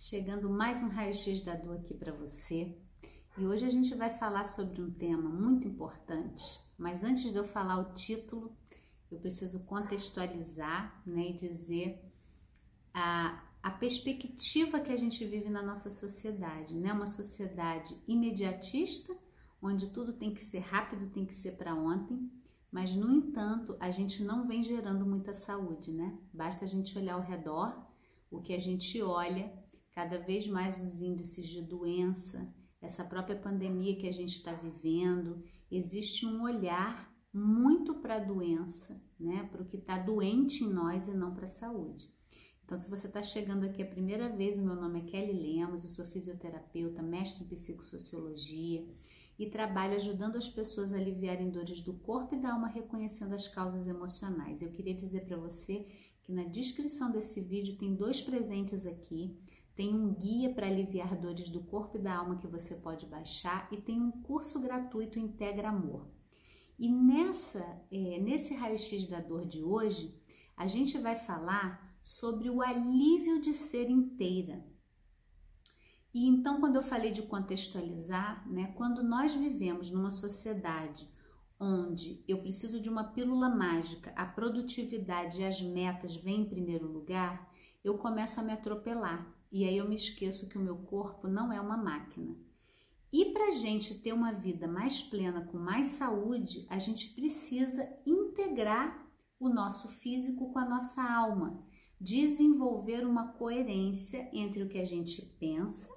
Chegando mais um raio-x da dor aqui para você. E hoje a gente vai falar sobre um tema muito importante. Mas antes de eu falar o título, eu preciso contextualizar né, e dizer a, a perspectiva que a gente vive na nossa sociedade, né? Uma sociedade imediatista, onde tudo tem que ser rápido, tem que ser para ontem, mas no entanto, a gente não vem gerando muita saúde, né? Basta a gente olhar ao redor, o que a gente olha, cada vez mais os índices de doença, essa própria pandemia que a gente está vivendo, existe um olhar muito para a doença, né? Para o que está doente em nós e não para a saúde. Então, se você está chegando aqui a primeira vez, o meu nome é Kelly Lemos, eu sou fisioterapeuta, mestre em psicossociologia e trabalho ajudando as pessoas a aliviarem dores do corpo e da alma, reconhecendo as causas emocionais. Eu queria dizer para você que na descrição desse vídeo tem dois presentes aqui. Tem um guia para aliviar dores do corpo e da alma que você pode baixar e tem um curso gratuito Integra Amor. E nessa, é, nesse raio-x da dor de hoje, a gente vai falar sobre o alívio de ser inteira. E então, quando eu falei de contextualizar, né, quando nós vivemos numa sociedade onde eu preciso de uma pílula mágica, a produtividade e as metas vêm em primeiro lugar, eu começo a me atropelar e aí eu me esqueço que o meu corpo não é uma máquina. E para a gente ter uma vida mais plena, com mais saúde, a gente precisa integrar o nosso físico com a nossa alma desenvolver uma coerência entre o que a gente pensa,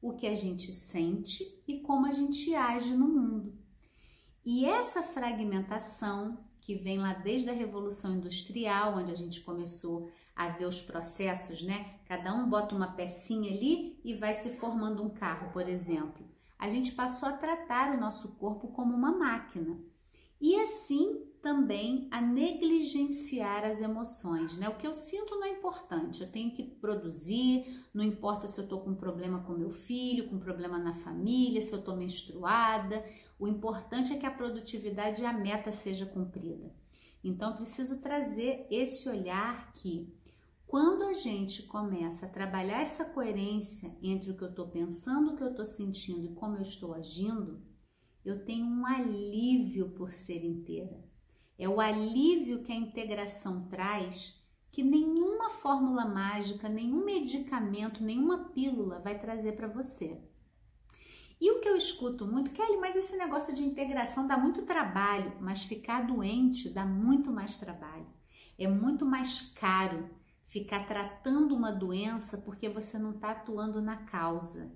o que a gente sente e como a gente age no mundo. E essa fragmentação, que vem lá desde a Revolução Industrial, onde a gente começou a ver os processos, né? Cada um bota uma pecinha ali e vai se formando um carro, por exemplo. A gente passou a tratar o nosso corpo como uma máquina. E assim também a negligenciar as emoções, né? O que eu sinto não é importante, eu tenho que produzir, não importa se eu tô com problema com meu filho, com problema na família, se eu tô menstruada, o importante é que a produtividade e a meta seja cumprida. Então, preciso trazer esse olhar que quando a gente começa a trabalhar essa coerência entre o que eu estou pensando, o que eu estou sentindo e como eu estou agindo, eu tenho um alívio por ser inteira. É o alívio que a integração traz que nenhuma fórmula mágica, nenhum medicamento, nenhuma pílula vai trazer para você. E o que eu escuto muito, Kelly, mas esse negócio de integração dá muito trabalho, mas ficar doente dá muito mais trabalho. É muito mais caro ficar tratando uma doença porque você não está atuando na causa.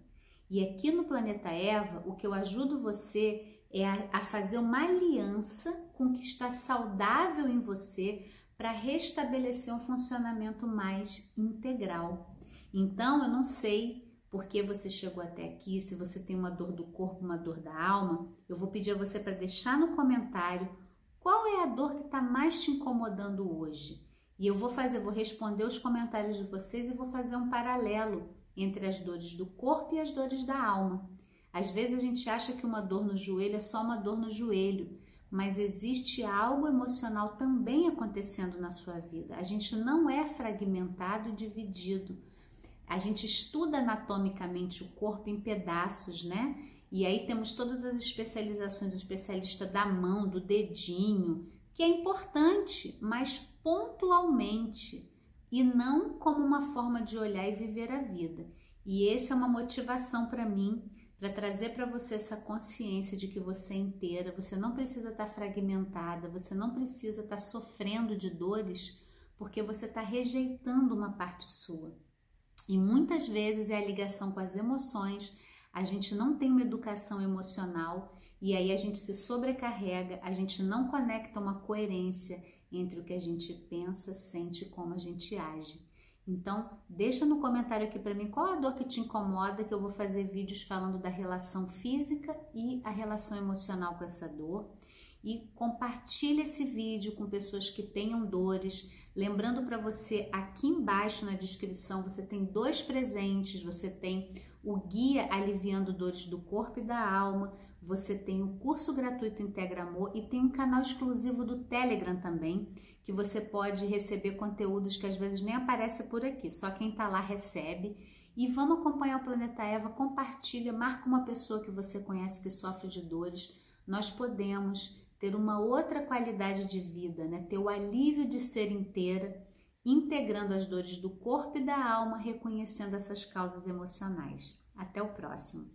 E aqui no Planeta Eva, o que eu ajudo você é a, a fazer uma aliança com o que está saudável em você para restabelecer um funcionamento mais integral. Então, eu não sei por que você chegou até aqui, se você tem uma dor do corpo, uma dor da alma, eu vou pedir a você para deixar no comentário qual é a dor que está mais te incomodando hoje. E eu vou fazer, vou responder os comentários de vocês e vou fazer um paralelo entre as dores do corpo e as dores da alma. Às vezes a gente acha que uma dor no joelho é só uma dor no joelho, mas existe algo emocional também acontecendo na sua vida. A gente não é fragmentado e dividido. A gente estuda anatomicamente o corpo em pedaços, né? E aí temos todas as especializações, o especialista da mão, do dedinho, que é importante, mas pontualmente e não como uma forma de olhar e viver a vida. E essa é uma motivação para mim para trazer para você essa consciência de que você é inteira, você não precisa estar tá fragmentada, você não precisa estar tá sofrendo de dores porque você está rejeitando uma parte sua. E muitas vezes é a ligação com as emoções, a gente não tem uma educação emocional e aí a gente se sobrecarrega, a gente não conecta uma coerência entre o que a gente pensa, sente e como a gente age. Então, deixa no comentário aqui para mim qual a dor que te incomoda, que eu vou fazer vídeos falando da relação física e a relação emocional com essa dor. E compartilhe esse vídeo com pessoas que tenham dores. Lembrando para você, aqui embaixo na descrição, você tem dois presentes. Você tem o guia Aliviando Dores do Corpo e da Alma. Você tem o curso gratuito Integra Amor e tem um canal exclusivo do Telegram também, que você pode receber conteúdos que às vezes nem aparece por aqui, só quem está lá recebe. E vamos acompanhar o Planeta Eva, compartilha, marca uma pessoa que você conhece que sofre de dores. Nós podemos ter uma outra qualidade de vida, né? Ter o alívio de ser inteira, integrando as dores do corpo e da alma, reconhecendo essas causas emocionais. Até o próximo.